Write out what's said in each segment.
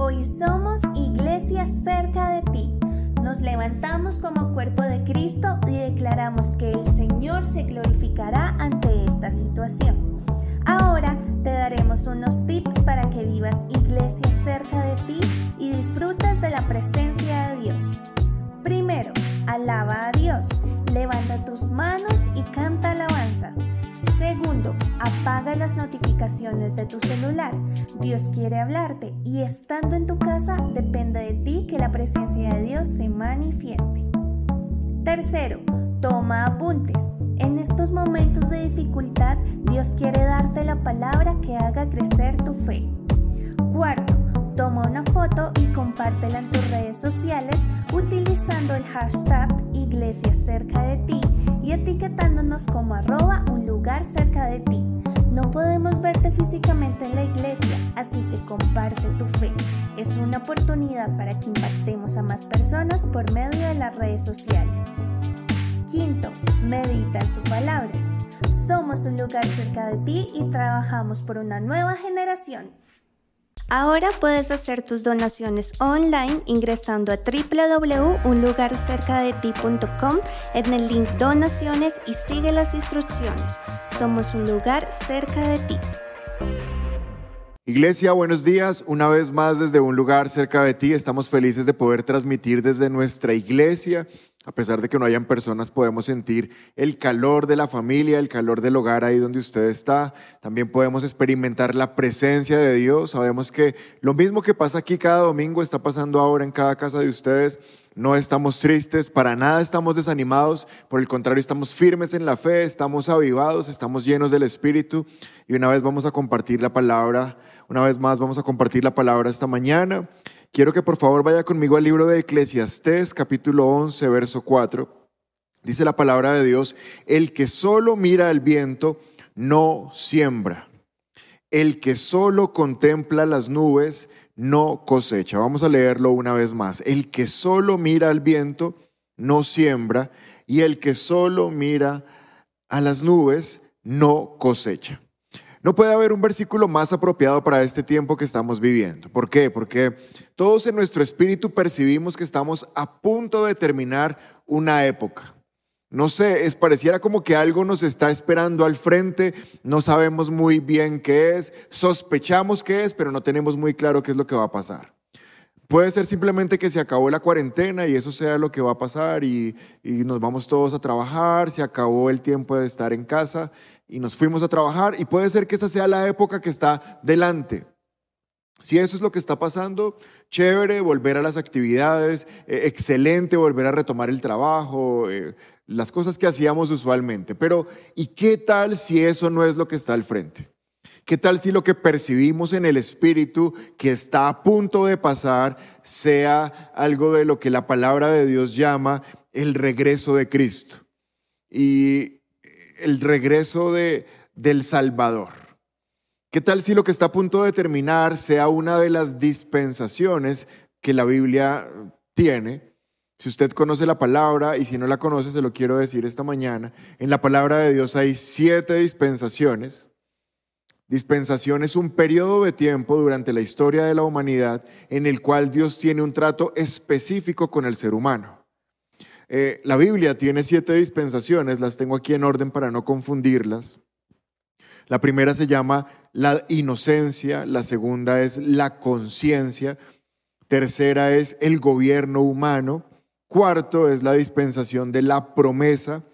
Hoy somos iglesia cerca de ti. Nos levantamos como cuerpo de Cristo y declaramos que el Señor se glorificará ante esta situación. Ahora te daremos unos tips para que vivas iglesia cerca de ti y disfrutes de la presencia de Dios. Primero, alaba a Dios. Levanta tus manos y canta apaga las notificaciones de tu celular. Dios quiere hablarte y estando en tu casa depende de ti que la presencia de Dios se manifieste. Tercero, toma apuntes. En estos momentos de dificultad, Dios quiere darte la palabra que haga crecer tu fe. Cuarto, toma una foto y compártela en tus redes sociales utilizando el hashtag Iglesia cerca de ti y etiquetándonos como arroba un lugar cerca de ti. No podemos verte físicamente en la iglesia, así que comparte tu fe. Es una oportunidad para que impactemos a más personas por medio de las redes sociales. Quinto, medita en su palabra. Somos un lugar cerca de ti y trabajamos por una nueva generación. Ahora puedes hacer tus donaciones online ingresando a www.unlugarcercadeti.com en el link donaciones y sigue las instrucciones. Somos un lugar cerca de ti. Iglesia, buenos días. Una vez más desde un lugar cerca de ti, estamos felices de poder transmitir desde nuestra iglesia a pesar de que no hayan personas, podemos sentir el calor de la familia, el calor del hogar ahí donde usted está. También podemos experimentar la presencia de Dios. Sabemos que lo mismo que pasa aquí cada domingo está pasando ahora en cada casa de ustedes. No estamos tristes, para nada estamos desanimados, por el contrario estamos firmes en la fe, estamos avivados, estamos llenos del Espíritu y una vez vamos a compartir la palabra, una vez más vamos a compartir la palabra esta mañana. Quiero que por favor vaya conmigo al libro de Eclesiastés, capítulo 11, verso 4. Dice la palabra de Dios, el que solo mira al viento no siembra. El que solo contempla las nubes no cosecha. Vamos a leerlo una vez más. El que solo mira al viento no siembra y el que solo mira a las nubes no cosecha. No puede haber un versículo más apropiado para este tiempo que estamos viviendo. ¿Por qué? Porque todos en nuestro espíritu percibimos que estamos a punto de terminar una época. No sé, es pareciera como que algo nos está esperando al frente, no sabemos muy bien qué es, sospechamos qué es, pero no tenemos muy claro qué es lo que va a pasar. Puede ser simplemente que se acabó la cuarentena y eso sea lo que va a pasar y, y, nos vamos todos a trabajar, se acabó el tiempo de estar en casa y nos fuimos a trabajar y puede ser que esa sea la época que está delante. Si eso es lo que está pasando, chévere, volver a las actividades, eh, excelente volver a retomar el trabajo, eh, las cosas que hacíamos usualmente. Pero, ¿y qué tal si eso no es lo que está al frente? ¿Qué tal si lo que percibimos en el espíritu que está a punto de pasar sea algo de lo que la palabra de Dios llama el regreso de Cristo? Y el regreso de, del Salvador. ¿Qué tal si lo que está a punto de terminar sea una de las dispensaciones que la Biblia tiene? Si usted conoce la palabra y si no la conoce, se lo quiero decir esta mañana. En la palabra de Dios hay siete dispensaciones. Dispensación es un periodo de tiempo durante la historia de la humanidad en el cual Dios tiene un trato específico con el ser humano. Eh, la Biblia tiene siete dispensaciones, las tengo aquí en orden para no confundirlas. La primera se llama la inocencia, la segunda es la conciencia, tercera es el gobierno humano, cuarto es la dispensación de la promesa,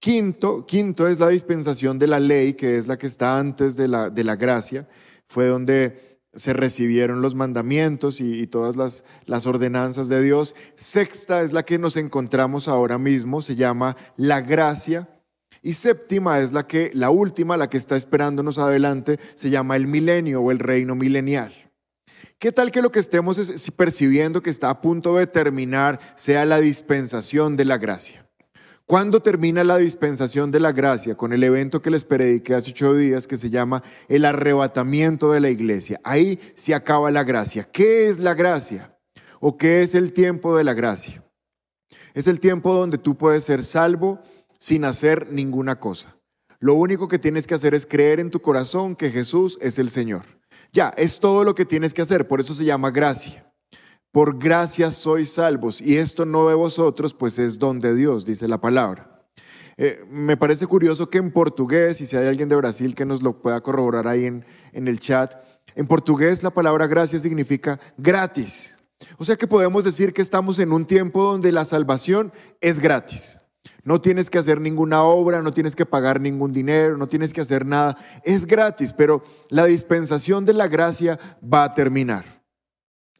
quinto, quinto es la dispensación de la ley, que es la que está antes de la, de la gracia, fue donde se recibieron los mandamientos y, todas las, las, ordenanzas de Dios. Sexta es la que nos encontramos ahora mismo, se llama la gracia. Y séptima es la que, la última, la que está esperándonos adelante, se llama el milenio o el reino milenial. ¿Qué tal que lo que estemos percibiendo que está a punto de terminar sea la dispensación de la gracia? ¿Cuándo termina la dispensación de la gracia? Con el evento que les prediqué hace ocho días que se llama el arrebatamiento de la iglesia. Ahí se acaba la gracia. ¿Qué es la gracia? ¿O qué es el tiempo de la gracia? Es el tiempo donde tú puedes ser salvo sin hacer ninguna cosa. Lo único que tienes que hacer es creer en tu corazón que Jesús es el Señor. Ya, es todo lo que tienes que hacer, por eso se llama gracia. Por gracia sois salvos, y esto no de vosotros, pues es don de Dios, dice la palabra. Eh, me parece curioso que en portugués, y si hay alguien de Brasil que nos lo pueda corroborar ahí en, en el chat, en portugués la palabra gracia significa gratis. O sea que podemos decir que estamos en un tiempo donde la salvación es gratis. No tienes que hacer ninguna obra, no tienes que pagar ningún dinero, no tienes que hacer nada. Es gratis, pero la dispensación de la gracia va a terminar.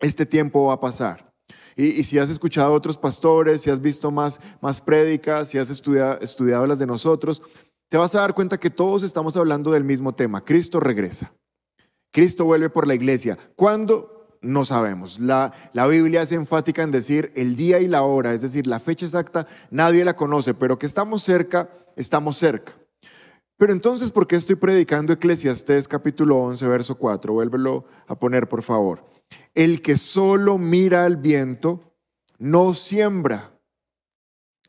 Este tiempo va a pasar. Y, si has escuchado a otros pastores, si has visto más, más prédicas, si has estudiado, estudiado las de nosotros, te vas a dar cuenta que todos estamos hablando del mismo tema. Cristo regresa. Cristo vuelve por la iglesia. ¿Cuándo? No sabemos. La, la, Biblia es enfática en decir el día y la hora, es decir, la fecha exacta, nadie la conoce, pero que estamos cerca, estamos cerca. Pero entonces, ¿por qué estoy predicando Eclesiastés capítulo 11, verso 4? Vuélvelo a poner, por favor. El que solo mira al viento no siembra.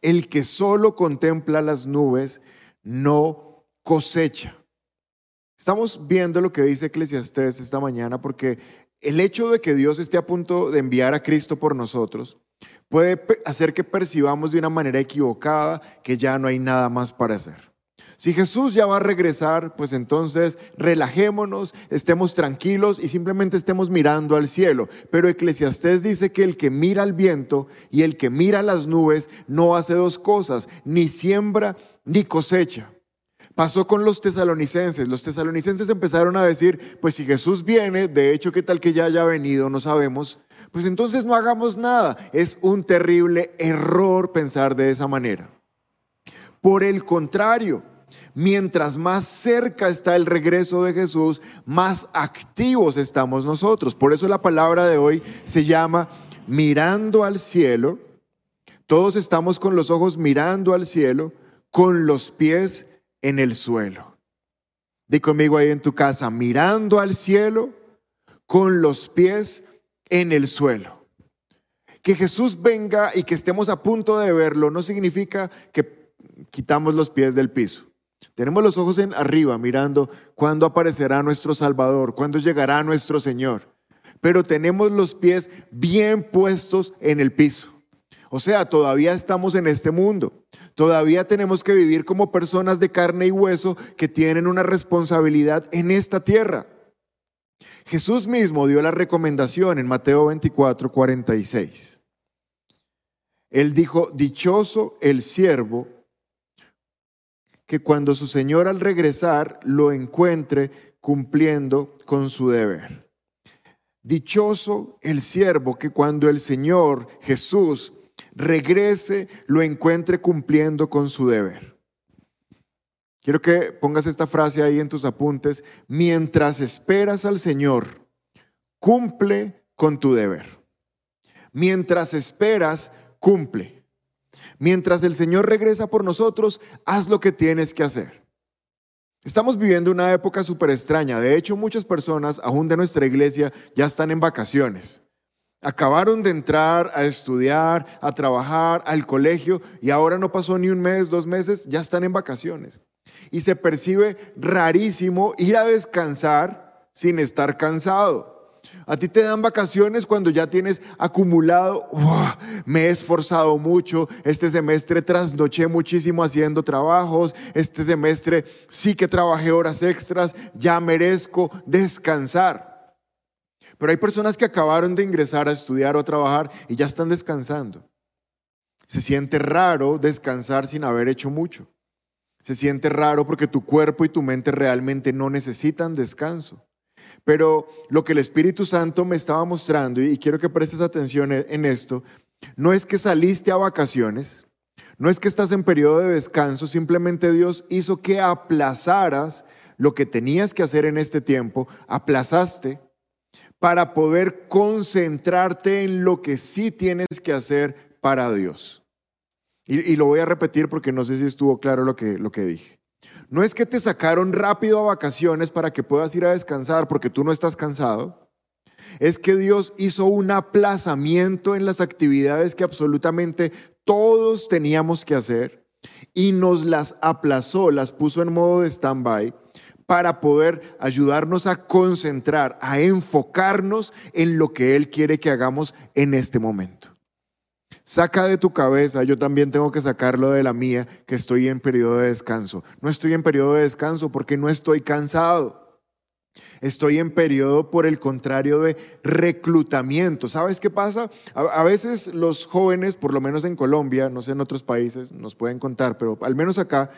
El que solo contempla las nubes no cosecha. Estamos viendo lo que dice Eclesiastés esta mañana porque el hecho de que Dios esté a punto de enviar a Cristo por nosotros puede hacer que percibamos de una manera equivocada que ya no hay nada más para hacer. Si Jesús ya va a regresar, pues entonces relajémonos, estemos tranquilos y simplemente estemos mirando al cielo. Pero Eclesiastés dice que el que mira al viento y el que mira las nubes no hace dos cosas, ni siembra ni cosecha. Pasó con los tesalonicenses. Los tesalonicenses empezaron a decir, pues si Jesús viene, de hecho, ¿qué tal que ya haya venido? No sabemos. Pues entonces no hagamos nada. Es un terrible error pensar de esa manera. Por el contrario, mientras más cerca está el regreso de Jesús, más activos estamos nosotros. Por eso la palabra de hoy se llama mirando al cielo. Todos estamos con los ojos mirando al cielo, con los pies en el suelo. Di conmigo ahí en tu casa, mirando al cielo con los pies en el suelo. Que Jesús venga y que estemos a punto de verlo no significa que quitamos los pies del piso. Tenemos los ojos en arriba mirando cuándo aparecerá nuestro Salvador, cuándo llegará nuestro Señor. Pero tenemos los pies bien puestos en el piso. O sea, todavía estamos en este mundo. Todavía tenemos que vivir como personas de carne y hueso que tienen una responsabilidad en esta tierra. Jesús mismo dio la recomendación en Mateo 24, 46. Él dijo, dichoso el siervo que cuando su Señor al regresar lo encuentre cumpliendo con su deber. Dichoso el siervo que cuando el Señor Jesús regrese, lo encuentre cumpliendo con su deber. Quiero que pongas esta frase ahí en tus apuntes. Mientras esperas al Señor, cumple con tu deber. Mientras esperas, cumple. Mientras el Señor regresa por nosotros, haz lo que tienes que hacer. Estamos viviendo una época súper extraña. De hecho, muchas personas, aún de nuestra iglesia, ya están en vacaciones. Acabaron de entrar a estudiar, a trabajar, al colegio y ahora no pasó ni un mes, dos meses, ya están en vacaciones. Y se percibe rarísimo ir a descansar sin estar cansado. A ti te dan vacaciones cuando ya tienes acumulado, me he esforzado mucho, este semestre trasnoché muchísimo haciendo trabajos, este semestre sí que trabajé horas extras, ya merezco descansar. Pero hay personas que acabaron de ingresar a estudiar o trabajar y ya están descansando. Se siente raro descansar sin haber hecho mucho. Se siente raro porque tu cuerpo y tu mente realmente no necesitan descanso. Pero lo que el Espíritu Santo me estaba mostrando, y quiero que prestes atención en esto, no es que saliste a vacaciones, no es que estás en periodo de descanso, simplemente Dios hizo que aplazaras lo que tenías que hacer en este tiempo, aplazaste para poder concentrarte en lo que sí tienes que hacer para Dios. Y, lo voy a repetir porque no sé si estuvo claro lo que, lo que dije. No es que te sacaron rápido a vacaciones para que puedas ir a descansar porque tú no estás cansado. Es que Dios hizo un aplazamiento en las actividades que absolutamente todos teníamos que hacer y nos las aplazó, las puso en modo de stand-by para poder ayudarnos a concentrar, a enfocarnos en lo que Él quiere que hagamos en este momento. Saca de tu cabeza, yo también tengo que sacarlo de la mía, que estoy en periodo de descanso. No estoy en periodo de descanso porque no estoy cansado. Estoy en periodo, por el contrario, de reclutamiento. ¿Sabes qué pasa? A, veces los jóvenes, por lo menos en Colombia, no sé en otros países, nos pueden contar, pero al menos acá,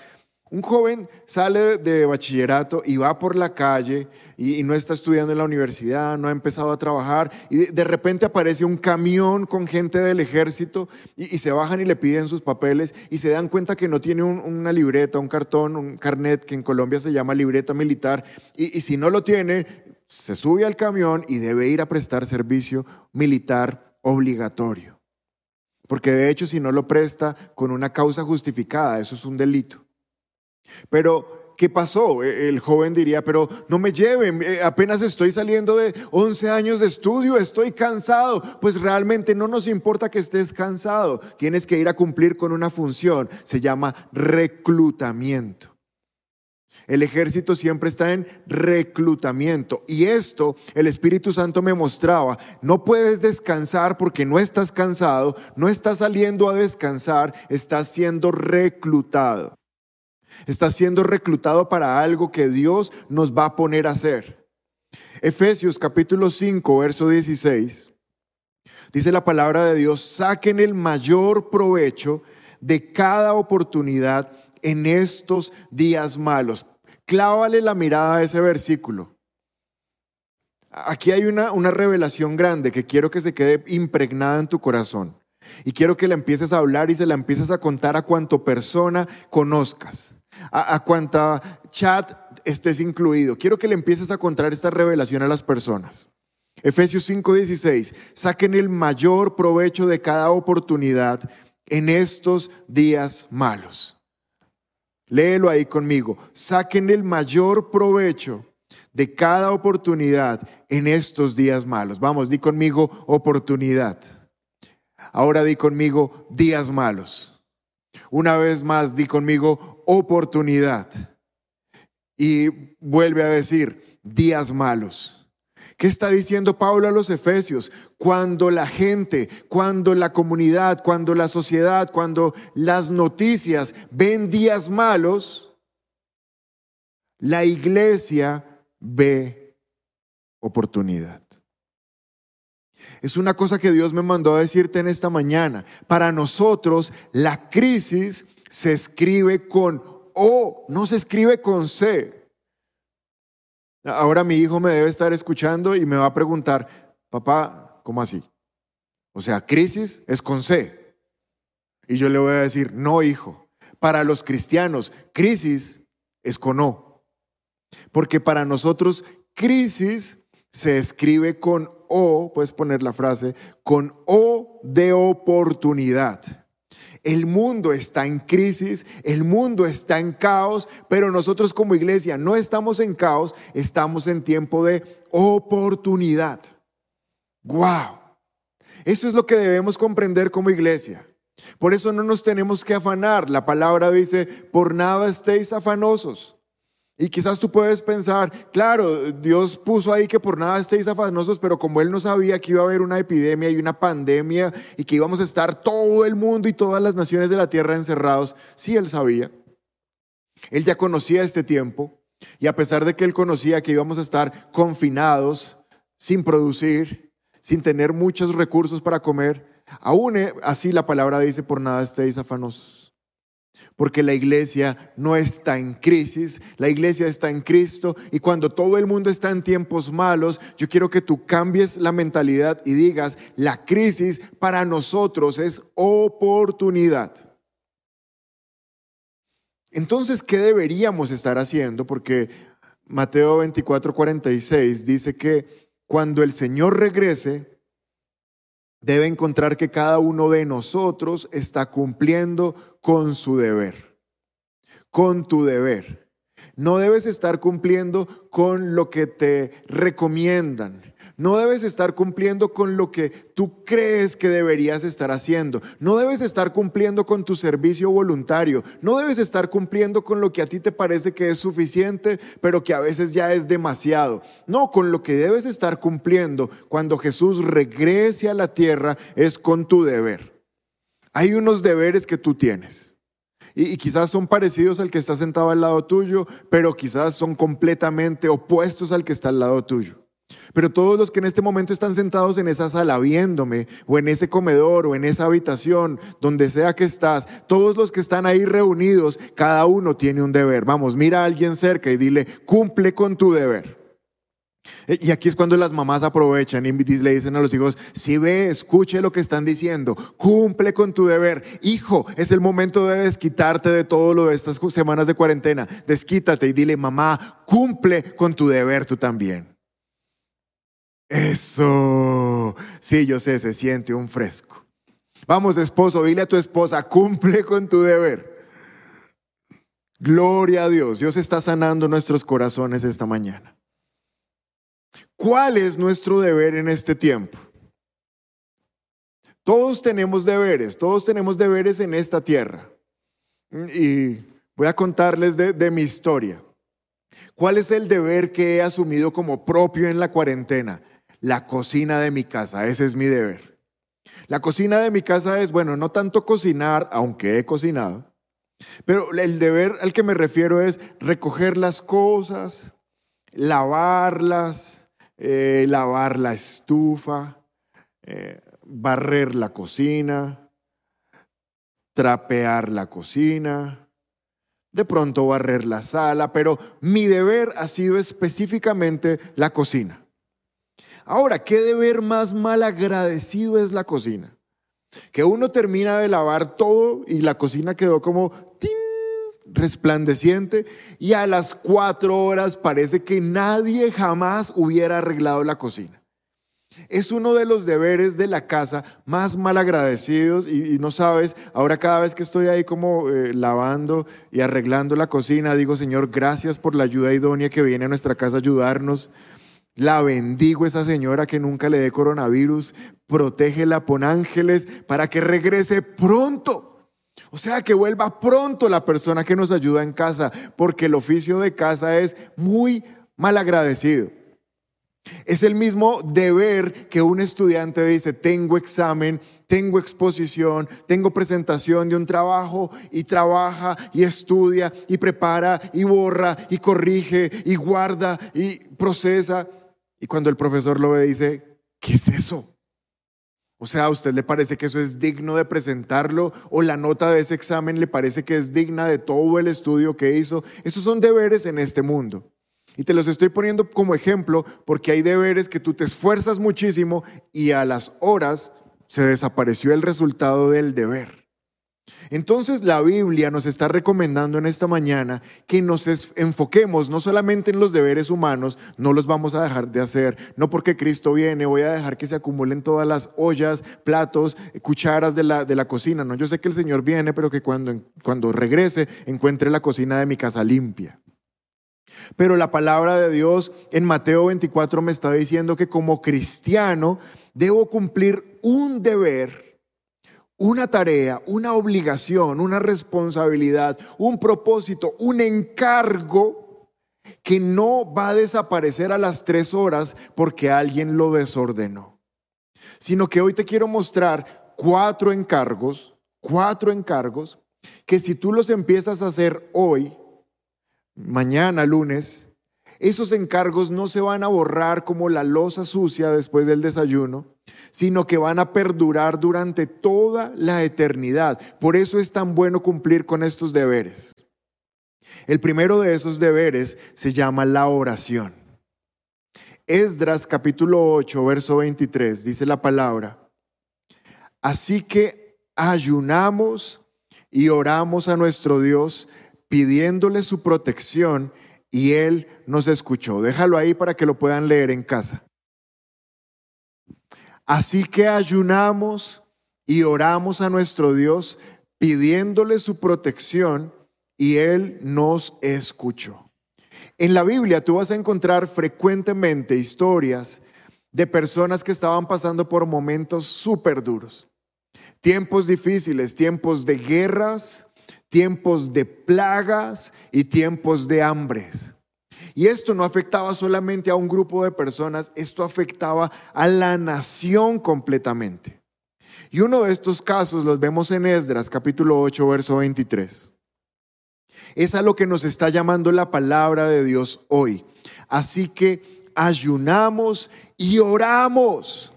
un joven sale de bachillerato y va por la calle y, no está estudiando en la universidad, no ha empezado a trabajar y de, repente aparece un camión con gente del ejército y, se bajan y le piden sus papeles y se dan cuenta que no tiene una libreta, un cartón, un carnet que en Colombia se llama libreta militar y, y si no lo tiene, se sube al camión y debe ir a prestar servicio militar obligatorio. Porque de hecho si no lo presta con una causa justificada, eso es un delito. Pero, ¿qué pasó? E, el joven diría, pero no me lleven, eh, apenas estoy saliendo de 11 años de estudio, estoy cansado. Pues realmente no nos importa que estés cansado, tienes que ir a cumplir con una función, se llama reclutamiento. El ejército siempre está en reclutamiento. Y esto el Espíritu Santo me mostraba. No puedes descansar porque no estás cansado, no estás saliendo a descansar, estás siendo reclutado. Está siendo reclutado para algo que Dios nos va a poner a hacer. Efesios capítulo 5, verso 16. Dice la palabra de Dios, saquen el mayor provecho de cada oportunidad en estos días malos. Clávale la mirada a ese versículo. Aquí hay una, una revelación grande que quiero que se quede impregnada en tu corazón. Y quiero que la empieces a hablar y se la empieces a contar a cuanto persona conozcas a, cuanta chat estés incluido. Quiero que le empieces a contar esta revelación a las personas. Efesios 5:16, saquen el mayor provecho de cada oportunidad en estos días malos. Léelo ahí conmigo. Saquen el mayor provecho de cada oportunidad en estos días malos. Vamos, di conmigo oportunidad. Ahora di conmigo días malos. Una vez más, di conmigo oportunidad. Y vuelve a decir días malos. ¿Qué está diciendo Pablo a los Efesios? Cuando la gente, cuando la comunidad, cuando la sociedad, cuando las noticias ven días malos, la iglesia ve oportunidad. Es una cosa que Dios me mandó a decirte en esta mañana. Para nosotros la crisis se escribe con O, no se escribe con C. Ahora mi hijo me debe estar escuchando y me va a preguntar, papá, ¿cómo así? O sea, crisis es con C. Y yo le voy a decir, no, hijo. Para los cristianos, crisis es con O. Porque para nosotros, crisis se escribe con O, puedes poner la frase, con O de oportunidad. El mundo está en crisis, el mundo está en caos, pero nosotros como iglesia no estamos en caos, estamos en tiempo de oportunidad. ¡Wow! Eso es lo que debemos comprender como iglesia. Por eso no nos tenemos que afanar. La palabra dice, por nada estéis afanosos. Y quizás tú puedes pensar, claro, Dios puso ahí que por nada estéis afanosos, pero como Él no sabía que iba a haber una epidemia y una pandemia y que íbamos a estar todo el mundo y todas las naciones de la tierra encerrados, sí Él sabía. Él ya conocía este tiempo y a pesar de que Él conocía que íbamos a estar confinados, sin producir, sin tener muchos recursos para comer, aún así la palabra dice, por nada estéis afanosos porque la iglesia no está en crisis, la iglesia está en Cristo y cuando todo el mundo está en tiempos malos, yo quiero que tú cambies la mentalidad y digas, la crisis para nosotros es oportunidad. Entonces, ¿qué deberíamos estar haciendo? Porque Mateo 24, 46 dice que cuando el Señor regrese, debe encontrar que cada uno de nosotros está cumpliendo con su deber, con tu deber. No debes estar cumpliendo con lo que te recomiendan. No debes estar cumpliendo con lo que tú crees que deberías estar haciendo. No debes estar cumpliendo con tu servicio voluntario. No debes estar cumpliendo con lo que a ti te parece que es suficiente, pero que a veces ya es demasiado. No, con lo que debes estar cumpliendo cuando Jesús regrese a la tierra es con tu deber. Hay unos deberes que tú tienes. Y, quizás son parecidos al que está sentado al lado tuyo, pero quizás son completamente opuestos al que está al lado tuyo. Pero todos los que en este momento están sentados en esa sala viéndome, o en ese comedor, o en esa habitación, donde sea que estás, todos los que están ahí reunidos, cada uno tiene un deber. Vamos, mira a alguien cerca y dile, cumple con tu deber. E, y aquí es cuando las mamás aprovechan y le dicen a los hijos, si ve, escuche lo que están diciendo, cumple con tu deber. Hijo, es el momento de desquitarte de todo lo de estas semanas de cuarentena. Desquítate y dile, mamá, cumple con tu deber tú también. Eso. Sí, yo sé, se siente un fresco. Vamos, esposo, dile a tu esposa, cumple con tu deber. Gloria a Dios. Dios está sanando nuestros corazones esta mañana. ¿Cuál es nuestro deber en este tiempo? Todos tenemos deberes, todos tenemos deberes en esta tierra. Y voy a contarles de, de mi historia. ¿Cuál es el deber que he asumido como propio en la cuarentena? La cocina de mi casa. Ese es mi deber. La cocina de mi casa es, bueno, no tanto cocinar, aunque he cocinado, pero el deber al que me refiero es recoger las cosas, lavarlas, eh, lavar la estufa, eh, barrer la cocina, trapear la cocina, de pronto barrer la sala, pero mi deber ha sido específicamente la cocina. Ahora, ¿qué deber más mal agradecido es la cocina? Que uno termina de lavar todo y la cocina quedó como resplandeciente y a las cuatro horas parece que nadie jamás hubiera arreglado la cocina. Es uno de los deberes de la casa más mal agradecidos y, no sabes, ahora cada vez que estoy ahí como eh, lavando y arreglando la cocina, digo, Señor, gracias por la ayuda idónea que viene a nuestra casa a ayudarnos. La bendigo esa señora que nunca le dé coronavirus. Protégela, pon ángeles para que regrese pronto. O sea, que vuelva pronto la persona que nos ayuda en casa, porque el oficio de casa es muy mal agradecido. Es el mismo deber que un estudiante dice, tengo examen, tengo exposición, tengo presentación de un trabajo y trabaja y estudia y prepara y borra y corrige y guarda y procesa. Y cuando el profesor lo ve, dice, ¿qué es eso? O sea, ¿a usted le parece que eso es digno de presentarlo? ¿O la nota de ese examen le parece que es digna de todo el estudio que hizo? Esos son deberes en este mundo. Y te los estoy poniendo como ejemplo porque hay deberes que tú te esfuerzas muchísimo y a las horas se desapareció el resultado del deber. Entonces la Biblia nos está recomendando en esta mañana que nos enfoquemos no solamente en los deberes humanos, no los vamos a dejar de hacer, no porque Cristo viene voy a dejar que se acumulen todas las ollas, platos, cucharas de la, de la cocina, no, yo sé que el Señor viene, pero que cuando, cuando regrese encuentre la cocina de mi casa limpia. Pero la palabra de Dios en Mateo 24 me está diciendo que como cristiano debo cumplir un deber una tarea, una obligación, una responsabilidad, un propósito, un encargo que no va a desaparecer a las tres horas porque alguien lo desordenó, sino que hoy te quiero mostrar cuatro encargos, cuatro encargos que si tú los empiezas a hacer hoy, mañana, lunes, esos encargos no se van a borrar como la losa sucia después del desayuno, sino que van a perdurar durante toda la eternidad. Por eso es tan bueno cumplir con estos deberes. El primero de esos deberes se llama la oración. Esdras capítulo 8, verso 23, dice la palabra, así que ayunamos y oramos a nuestro Dios pidiéndole su protección y Él nos escuchó. Déjalo ahí para que lo puedan leer en casa. Así que ayunamos y oramos a nuestro Dios pidiéndole su protección y Él nos escuchó. En la Biblia tú vas a encontrar frecuentemente historias de personas que estaban pasando por momentos súper duros. Tiempos difíciles, tiempos de guerras, tiempos de plagas y tiempos de hambres. Y esto no afectaba solamente a un grupo de personas, esto afectaba a la nación completamente. Y uno de estos casos los vemos en Esdras capítulo 8, verso 23. Es a lo que nos está llamando la palabra de Dios hoy. Así que ayunamos y oramos.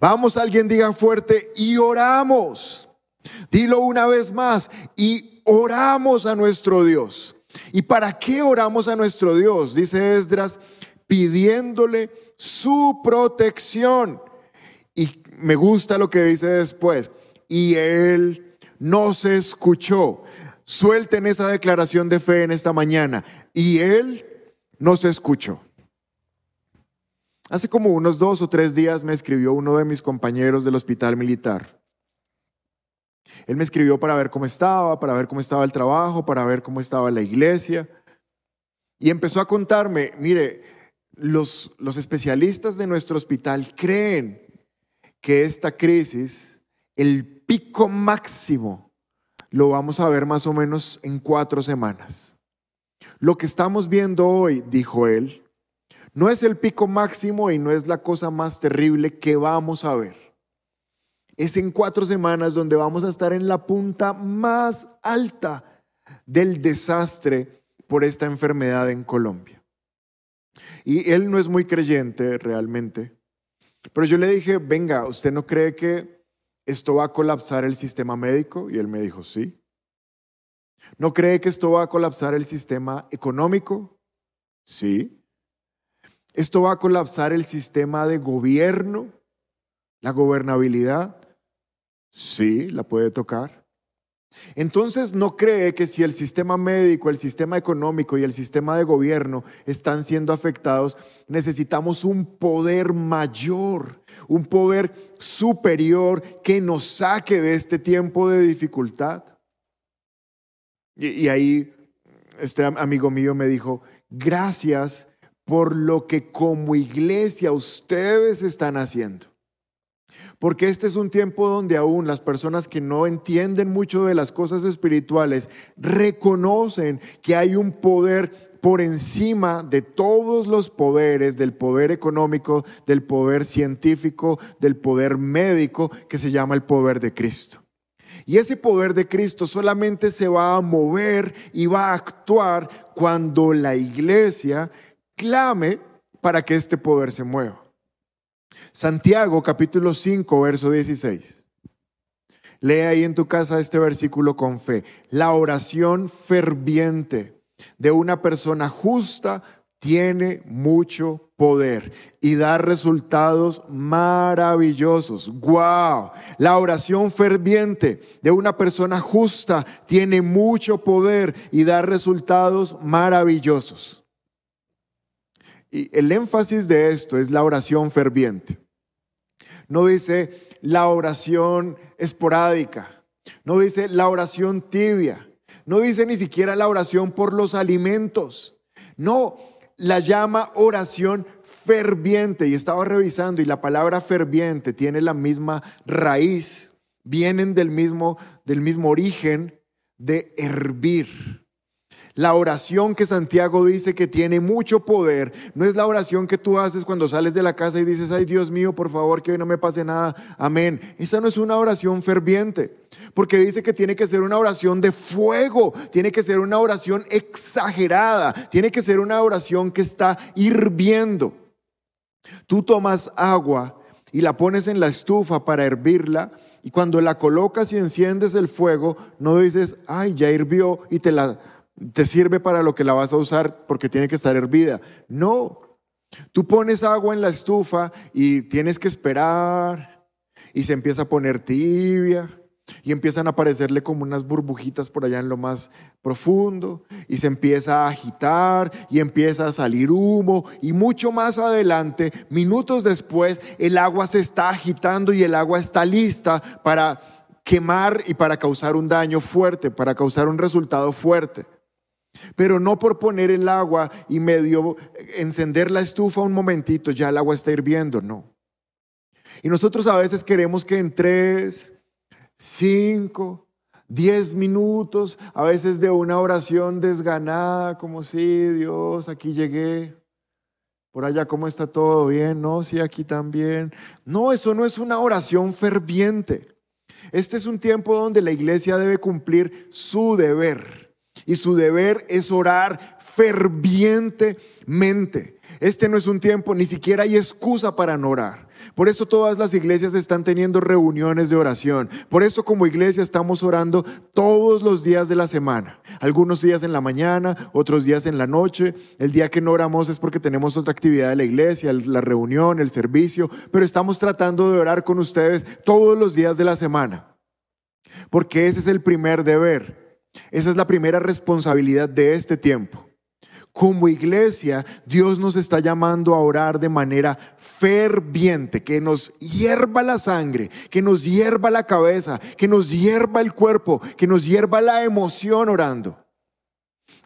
Vamos, alguien diga fuerte, y oramos. Dilo una vez más, y oramos a nuestro Dios. ¿Y para qué oramos a nuestro Dios? Dice Esdras, pidiéndole su protección. Y me gusta lo que dice después. Y él no se escuchó. Suelten esa declaración de fe en esta mañana. Y él no se escuchó. Hace como unos dos o tres días me escribió uno de mis compañeros del hospital militar. Él me escribió para ver cómo estaba, para ver cómo estaba el trabajo, para ver cómo estaba la iglesia. Y empezó a contarme, mire, los, los especialistas de nuestro hospital creen que esta crisis, el pico máximo, lo vamos a ver más o menos en cuatro semanas. Lo que estamos viendo hoy, dijo él, no es el pico máximo y no es la cosa más terrible que vamos a ver. Es en cuatro semanas donde vamos a estar en la punta más alta del desastre por esta enfermedad en Colombia. Y él no es muy creyente realmente, pero yo le dije, venga, ¿usted no cree que esto va a colapsar el sistema médico? Y él me dijo, sí. ¿No cree que esto va a colapsar el sistema económico? Sí. ¿Esto va a colapsar el sistema de gobierno? ¿La gobernabilidad? Sí, la puede tocar. Entonces no cree que si el sistema médico, el sistema económico y el sistema de gobierno están siendo afectados, necesitamos un poder mayor, un poder superior que nos saque de este tiempo de dificultad. Y, ahí este amigo mío me dijo, gracias por lo que como iglesia ustedes están haciendo. Porque este es un tiempo donde aún las personas que no entienden mucho de las cosas espirituales reconocen que hay un poder por encima de todos los poderes, del poder económico, del poder científico, del poder médico, que se llama el poder de Cristo. Y ese poder de Cristo solamente se va a mover y va a actuar cuando la iglesia clame para que este poder se mueva. Santiago capítulo 5, verso 16. Lee ahí en tu casa este versículo con fe. La oración ferviente de una persona justa tiene mucho poder y da resultados maravillosos. ¡Wow! La oración ferviente de una persona justa tiene mucho poder y da resultados maravillosos. Y el énfasis de esto es la oración ferviente. No dice la oración esporádica, no dice la oración tibia, no dice ni siquiera la oración por los alimentos. No, la llama oración ferviente. Y estaba revisando y la palabra ferviente tiene la misma raíz, vienen del mismo, del mismo origen de hervir. La oración que Santiago dice que tiene mucho poder no es la oración que tú haces cuando sales de la casa y dices, ay Dios mío, por favor, que hoy no me pase nada. Amén. Esa no es una oración ferviente, porque dice que tiene que ser una oración de fuego, tiene que ser una oración exagerada, tiene que ser una oración que está hirviendo. Tú tomas agua y la pones en la estufa para hervirla. Y cuando la colocas y enciendes el fuego, no dices, ay, ya hirvió y te la te sirve para lo que la vas a usar porque tiene que estar hervida. No, tú pones agua en la estufa y tienes que esperar. Y se empieza a poner tibia. Y empiezan a aparecerle como unas burbujitas por allá en lo más profundo. Y se empieza a agitar y empieza a salir humo. Y mucho más adelante, minutos después, el agua se está agitando y el agua está lista para quemar y para causar un daño fuerte, para causar un resultado fuerte. Pero no por poner el agua y medio encender la estufa un momentito, ya el agua está hirviendo, no. Y nosotros a veces queremos que en tres, cinco, diez minutos, a veces de una oración desganada, como si Dios, aquí llegué. Por allá, ¿cómo está todo bien? No, sí, aquí también. No, eso no es una oración ferviente. Este es un tiempo donde la iglesia debe cumplir su deber. Y su deber es orar fervientemente. Este no es un tiempo, ni siquiera hay excusa para no orar. Por eso todas las iglesias están teniendo reuniones de oración. Por eso como iglesia estamos orando todos los días de la semana. Algunos días en la mañana, otros días en la noche. El día que no oramos es porque tenemos otra actividad de la iglesia, la reunión, el servicio. Pero estamos tratando de orar con ustedes todos los días de la semana. Porque ese es el primer deber. Esa es la primera responsabilidad de este tiempo. Como iglesia, Dios nos está llamando a orar de manera ferviente, que nos hierva la sangre, que nos hierva la cabeza, que nos hierva el cuerpo, que nos hierva la emoción orando.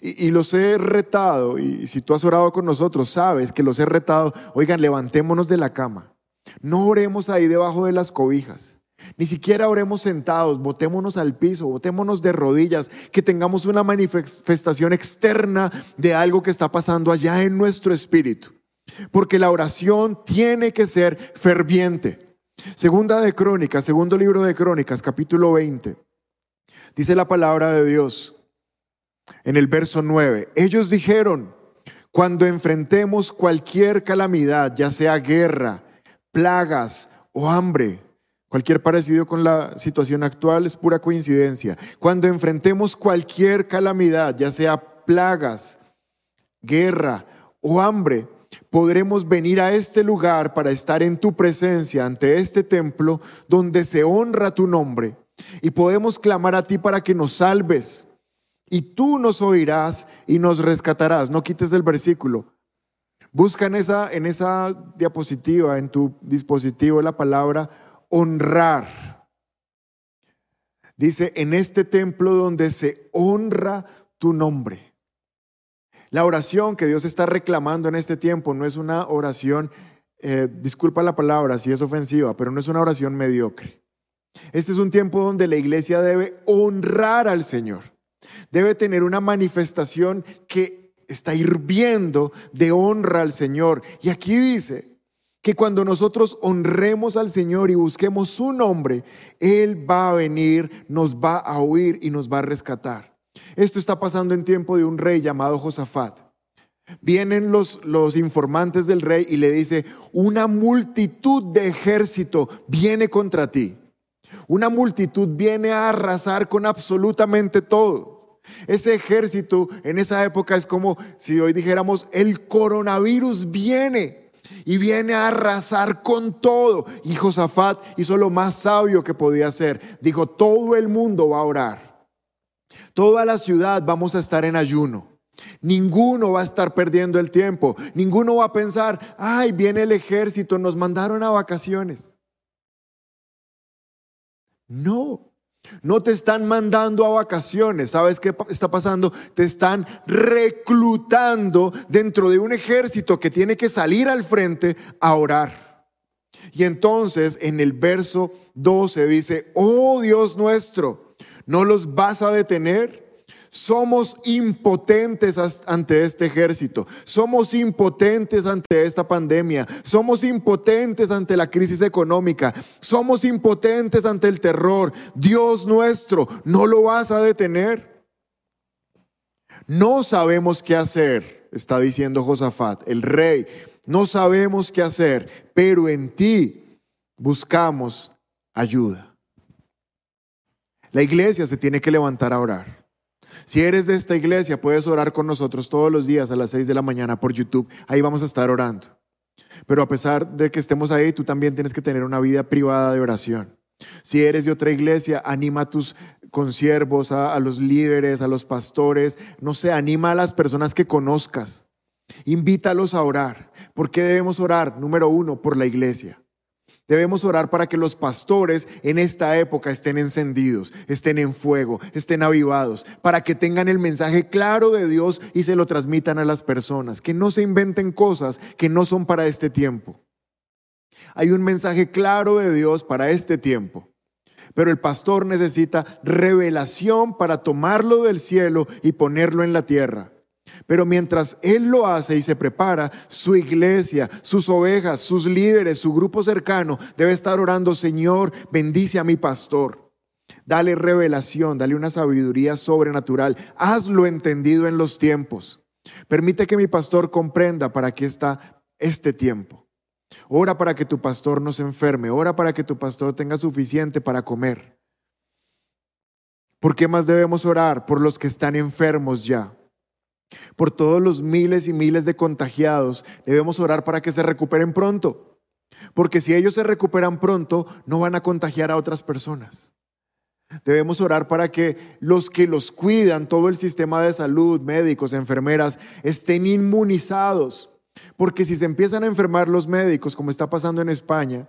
Y, los he retado, y si tú has orado con nosotros, sabes que los he retado. Oigan, levantémonos de la cama. No oremos ahí debajo de las cobijas. Ni siquiera oremos sentados, botémonos al piso, botémonos de rodillas, que tengamos una manifestación externa de algo que está pasando allá en nuestro espíritu. Porque la oración tiene que ser ferviente. Segunda de Crónicas, segundo libro de Crónicas, capítulo 20. Dice la palabra de Dios en el verso 9. Ellos dijeron, cuando enfrentemos cualquier calamidad, ya sea guerra, plagas o hambre, Cualquier parecido con la situación actual es pura coincidencia. Cuando enfrentemos cualquier calamidad, ya sea plagas, guerra o hambre, podremos venir a este lugar para estar en tu presencia ante este templo donde se honra tu nombre y podemos clamar a ti para que nos salves. Y tú nos oirás y nos rescatarás. No quites el versículo. Busca en esa, en esa diapositiva, en tu dispositivo, la palabra honrar. Dice, en este templo donde se honra tu nombre. La oración que Dios está reclamando en este tiempo no es una oración, eh, disculpa la palabra si es ofensiva, pero no es una oración mediocre. Este es un tiempo donde la iglesia debe honrar al Señor. Debe tener una manifestación que está hirviendo de honra al Señor. Y aquí dice, que cuando nosotros honremos al Señor y busquemos su nombre, Él va a venir, nos va a oír y nos va a rescatar. Esto está pasando en tiempo de un rey llamado Josafat. Vienen los, los informantes del rey y le dice, una multitud de ejército viene contra ti. Una multitud viene a arrasar con absolutamente todo. Ese ejército en esa época es como si hoy dijéramos, el coronavirus viene y viene a arrasar con todo. Y Josafat hizo lo más sabio que podía hacer. Dijo, todo el mundo va a orar. Toda la ciudad vamos a estar en ayuno. Ninguno va a estar perdiendo el tiempo. Ninguno va a pensar, ay, viene el ejército, nos mandaron a vacaciones. No, no te están mandando a vacaciones. ¿Sabes qué está pasando? Te están reclutando dentro de un ejército que tiene que salir al frente a orar. Y entonces en el verso 12 dice, oh Dios nuestro, ¿no los vas a detener? Somos impotentes ante este ejército, somos impotentes ante esta pandemia, somos impotentes ante la crisis económica, somos impotentes ante el terror. Dios nuestro, ¿no lo vas a detener? No sabemos qué hacer, está diciendo Josafat, el rey. No sabemos qué hacer, pero en ti buscamos ayuda. La iglesia se tiene que levantar a orar. Si eres de esta iglesia, puedes orar con nosotros todos los días a las 6 de la mañana por YouTube. Ahí vamos a estar orando. Pero a pesar de que estemos ahí, tú también tienes que tener una vida privada de oración. Si eres de otra iglesia, anima a tus consiervos, a, los líderes, a los pastores. No sé, anima a las personas que conozcas. Invítalos a orar. ¿Por qué debemos orar? Número uno, por la iglesia. Debemos orar para que los pastores en esta época estén encendidos, estén en fuego, estén avivados, para que tengan el mensaje claro de Dios y se lo transmitan a las personas, que no se inventen cosas que no son para este tiempo. Hay un mensaje claro de Dios para este tiempo. Pero el pastor necesita revelación para tomarlo del cielo y ponerlo en la tierra. Pero mientras Él lo hace y se prepara, su iglesia, sus ovejas, sus líderes, su grupo cercano debe estar orando, Señor, bendice a mi pastor. Dale revelación, dale una sabiduría sobrenatural. Hazlo entendido en los tiempos. Permite que mi pastor comprenda para qué está este tiempo. Ora para que tu pastor no se enferme. Ora para que tu pastor tenga suficiente para comer. ¿Por qué más debemos orar? Por los que están enfermos ya. Por todos los miles y miles de contagiados. Debemos orar para que se recuperen pronto. Porque si ellos se recuperan pronto, no van a contagiar a otras personas. Debemos orar para que los que los cuidan, todo el sistema de salud, médicos, enfermeras, estén inmunizados. Porque si se empiezan a enfermar los médicos, como está pasando en España,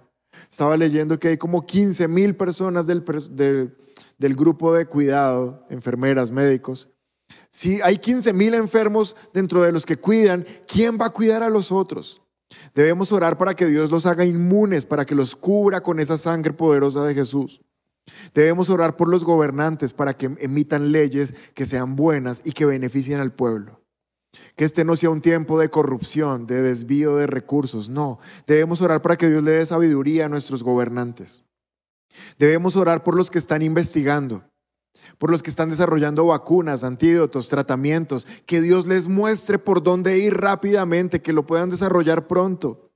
estaba leyendo que hay como 15 mil personas del, del, grupo de cuidado, enfermeras, médicos. Si hay 15 mil enfermos dentro de los que cuidan, ¿quién va a cuidar a los otros? Debemos orar para que Dios los haga inmunes, para que los cubra con esa sangre poderosa de Jesús. Debemos orar por los gobernantes para que emitan leyes que sean buenas y que beneficien al pueblo. Que este no sea un tiempo de corrupción, de desvío de recursos, no. Debemos orar para que Dios le dé sabiduría a nuestros gobernantes. Debemos orar por los que están investigando, por los que están desarrollando vacunas, antídotos, tratamientos, que Dios les muestre por dónde ir rápidamente, que lo puedan desarrollar pronto.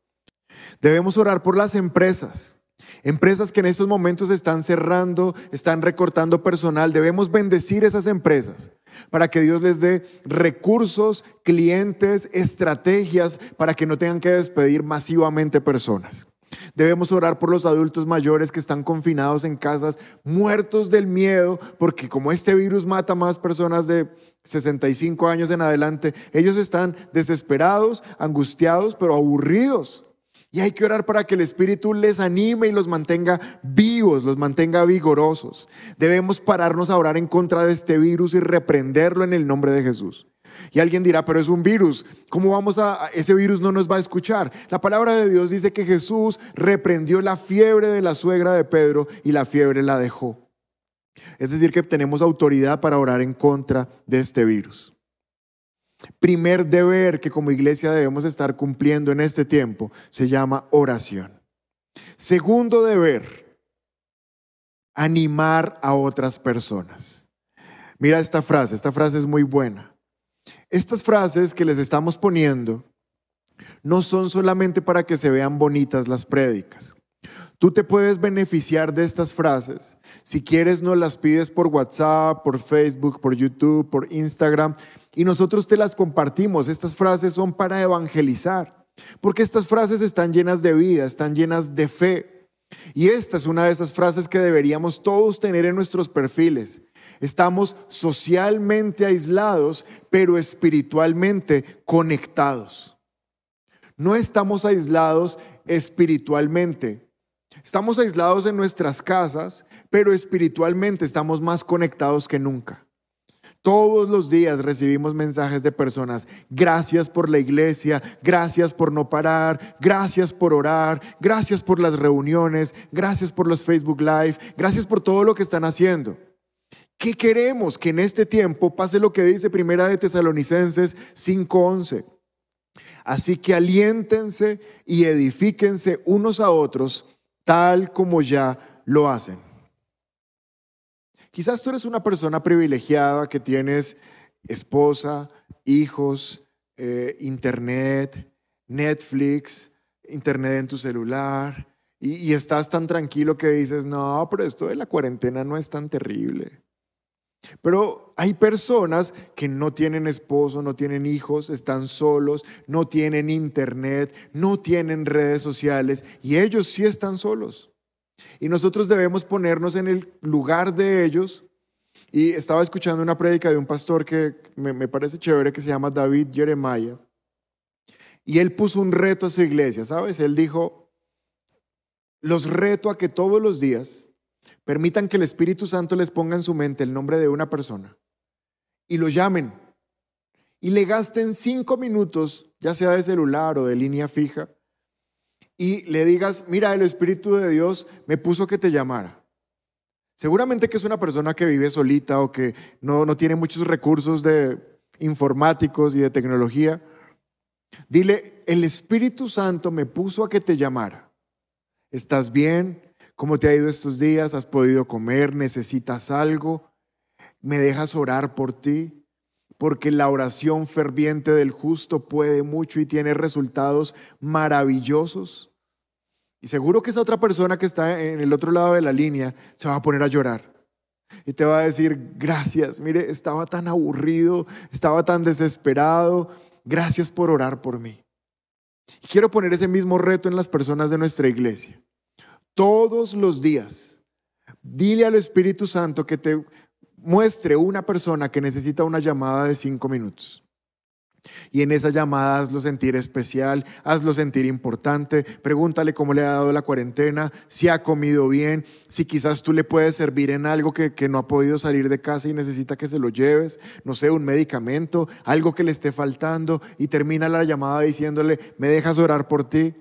Debemos orar por las empresas Empresas que en estos momentos están cerrando, están recortando personal. Debemos bendecir esas empresas para que Dios les dé recursos, clientes, estrategias para que no tengan que despedir masivamente personas. Debemos orar por los adultos mayores que están confinados en casas, muertos del miedo, porque como este virus mata más personas de 65 años en adelante, ellos están desesperados, angustiados, pero aburridos. Y hay que orar para que el Espíritu les anime y los mantenga vivos, los mantenga vigorosos. Debemos pararnos a orar en contra de este virus y reprenderlo en el nombre de Jesús. Y alguien dirá, pero es un virus. ¿Cómo vamos a, ese virus no nos va a escuchar? La palabra de Dios dice que Jesús reprendió la fiebre de la suegra de Pedro y la fiebre la dejó. Es decir, que tenemos autoridad para orar en contra de este virus. Primer deber que como iglesia debemos estar cumpliendo en este tiempo se llama oración. Segundo deber, animar a otras personas. Mira esta frase, esta frase es muy buena. Estas frases que les estamos poniendo no son solamente para que se vean bonitas las prédicas. Tú te puedes beneficiar de estas frases. Si quieres, nos las pides por WhatsApp, por Facebook, por YouTube, por Instagram y nosotros te las compartimos. Estas frases son para evangelizar, porque estas frases están llenas de vida, están llenas de fe. Y esta es una de esas frases que deberíamos todos tener en nuestros perfiles. Estamos socialmente aislados, pero espiritualmente conectados. No estamos aislados espiritualmente. Estamos aislados en nuestras casas, pero espiritualmente estamos más conectados que nunca. Todos los días recibimos mensajes de personas, gracias por la iglesia, gracias por no parar, gracias por orar, gracias por las reuniones, gracias por los Facebook Live, gracias por todo lo que están haciendo. ¿Qué queremos? Que en este tiempo pase lo que dice Primera de Tesalonicenses 5:11. Así que aliéntense y edifíquense unos a otros tal como ya lo hacen. Quizás tú eres una persona privilegiada que tienes esposa, hijos, eh, internet, Netflix, internet en tu celular, y, y estás tan tranquilo que dices, no, pero esto de la cuarentena no es tan terrible. Pero hay personas que no tienen esposo, no tienen hijos, están solos, no tienen internet, no tienen redes sociales y ellos sí están solos. Y nosotros debemos ponernos en el lugar de ellos. Y estaba escuchando una prédica de un pastor que me, parece chévere, que se llama David Jeremiah. Y él puso un reto a su iglesia, ¿sabes? Él dijo, los reto a que todos los días permitan que el Espíritu Santo les ponga en su mente el nombre de una persona y lo llamen y le gasten cinco minutos, ya sea de celular o de línea fija, y le digas, mira, el Espíritu de Dios me puso que te llamara. Seguramente que es una persona que vive solita o que no, no tiene muchos recursos de informáticos y de tecnología. Dile, el Espíritu Santo me puso a que te llamara. ¿Estás bien? ¿Cómo te ha ido estos días? ¿Has podido comer? ¿Necesitas algo? ¿Me dejas orar por ti? Porque la oración ferviente del justo puede mucho y tiene resultados maravillosos. Y seguro que esa otra persona que está en el otro lado de la línea se va a poner a llorar. Y te va a decir, gracias, mire, estaba tan aburrido, estaba tan desesperado, gracias por orar por mí. Y quiero poner ese mismo reto en las personas de nuestra iglesia. Todos los días, dile al Espíritu Santo que te muestre una persona que necesita una llamada de cinco minutos. Y en esa llamada hazlo sentir especial, hazlo sentir importante, pregúntale cómo le ha dado la cuarentena, si ha comido bien, si quizás tú le puedes servir en algo que, que, no ha podido salir de casa y necesita que se lo lleves, no sé, un medicamento, algo que le esté faltando y termina la llamada diciéndole, ¿me dejas orar por ti?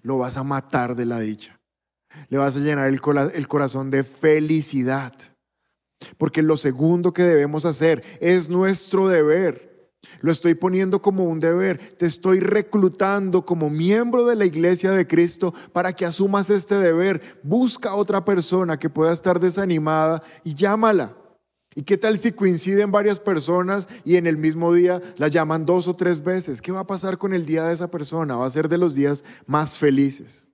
Lo vas a matar de la dicha. Le vas a llenar el, corazón de felicidad. Porque lo segundo que debemos hacer es nuestro deber. Lo estoy poniendo como un deber. Te estoy reclutando como miembro de la iglesia de Cristo para que asumas este deber. Busca a otra persona que pueda estar desanimada y llámala. ¿Y qué tal si coinciden varias personas y en el mismo día la llaman dos o tres veces? ¿Qué va a pasar con el día de esa persona? Va a ser de los días más felices.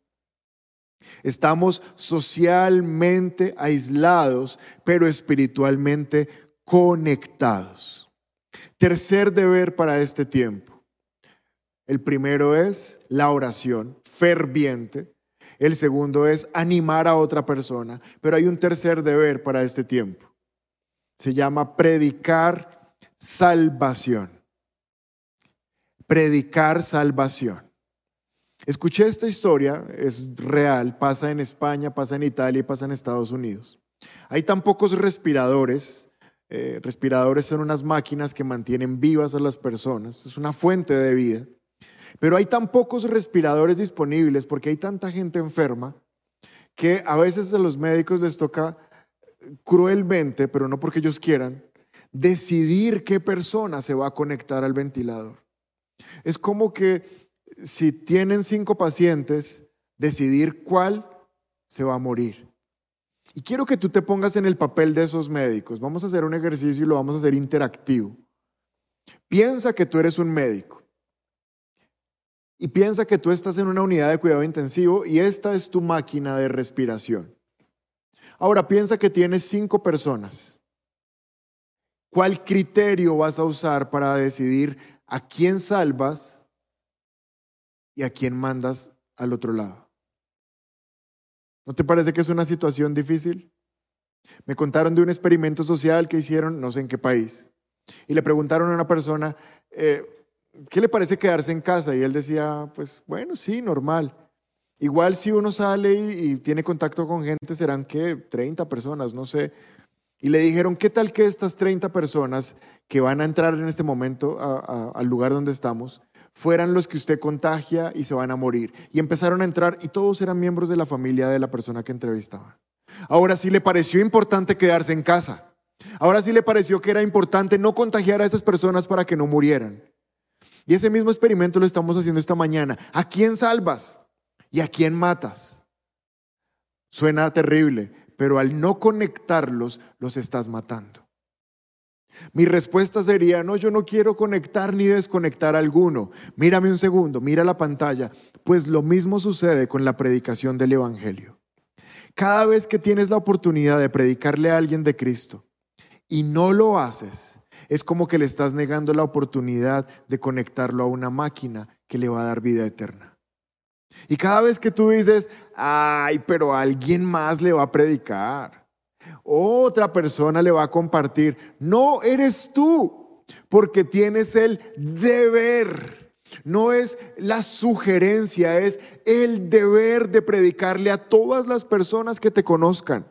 Estamos socialmente aislados, pero espiritualmente conectados. Tercer deber para este tiempo. El primero es la oración ferviente. El segundo es animar a otra persona. Pero hay un tercer deber para este tiempo. Se llama predicar salvación. Predicar salvación. Escuché esta historia, es real, pasa en España, pasa en Italia y pasa en Estados Unidos. Hay tan pocos respiradores, eh, respiradores son unas máquinas que mantienen vivas a las personas, es una fuente de vida, pero hay tan pocos respiradores disponibles porque hay tanta gente enferma que a veces a los médicos les toca cruelmente, pero no porque ellos quieran, decidir qué persona se va a conectar al ventilador. Es como que si tienen cinco pacientes, decidir cuál se va a morir. Y quiero que tú te pongas en el papel de esos médicos. Vamos a hacer un ejercicio y lo vamos a hacer interactivo. Piensa que tú eres un médico. Y piensa que tú estás en una unidad de cuidado intensivo y esta es tu máquina de respiración. Ahora piensa que tienes cinco personas. ¿Cuál criterio vas a usar para decidir a quién salvas y a quién mandas al otro lado. ¿No te parece que es una situación difícil? Me contaron de un experimento social que hicieron, no sé en qué país, y le preguntaron a una persona, eh, ¿qué le parece quedarse en casa? Y él decía, pues bueno, sí, normal. Igual si uno sale y, tiene contacto con gente, serán que 30 personas, no sé. Y le dijeron, ¿qué tal que estas 30 personas que van a entrar en este momento al lugar donde estamos, fueran los que usted contagia y se van a morir. Y empezaron a entrar y todos eran miembros de la familia de la persona que entrevistaba. Ahora sí le pareció importante quedarse en casa. Ahora sí le pareció que era importante no contagiar a esas personas para que no murieran. Y ese mismo experimento lo estamos haciendo esta mañana. ¿A quién salvas y a quién matas? Suena terrible, pero al no conectarlos, los estás matando. Mi respuesta sería, no, yo no quiero conectar ni desconectar alguno. Mírame un segundo, mira la pantalla. Pues lo mismo sucede con la predicación del Evangelio. Cada vez que tienes la oportunidad de predicarle a alguien de Cristo y no lo haces, es como que le estás negando la oportunidad de conectarlo a una máquina que le va a dar vida eterna. Y cada vez que tú dices, ay, pero alguien más le va a predicar otra persona le va a compartir. No eres tú, porque tienes el deber. No es la sugerencia, es el deber de predicarle a todas las personas que te conozcan.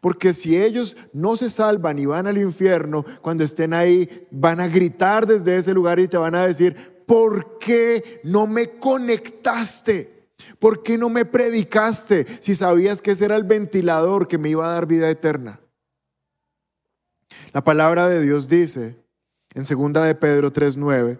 Porque si ellos no se salvan y van al infierno, cuando estén ahí, van a gritar desde ese lugar y te van a decir, ¿por qué no me conectaste? ¿Por qué no me predicaste si sabías que ese era el ventilador que me iba a dar vida eterna? La palabra de Dios dice en 2 de Pedro 3:9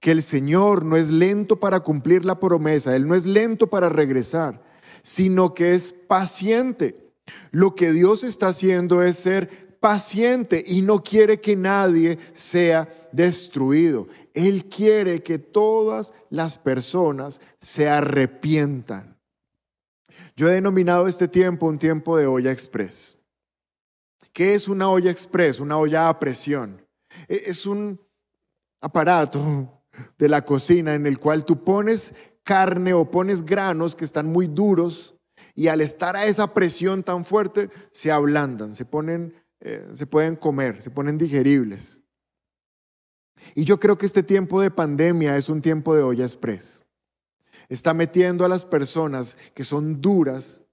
que el Señor no es lento para cumplir la promesa, él no es lento para regresar, sino que es paciente. Lo que Dios está haciendo es ser paciente y no quiere que nadie sea destruido. Él quiere que todas las personas se arrepientan. Yo he denominado este tiempo un tiempo de olla express. ¿Qué es una olla express? Una olla a presión. E, es un aparato de la cocina en el cual tú pones carne o pones granos que están muy duros y al estar a esa presión tan fuerte se ablandan, se ponen, eh, se pueden comer, se ponen digeribles. Y yo creo que este tiempo de pandemia es un tiempo de olla express. Está metiendo a las personas que son duras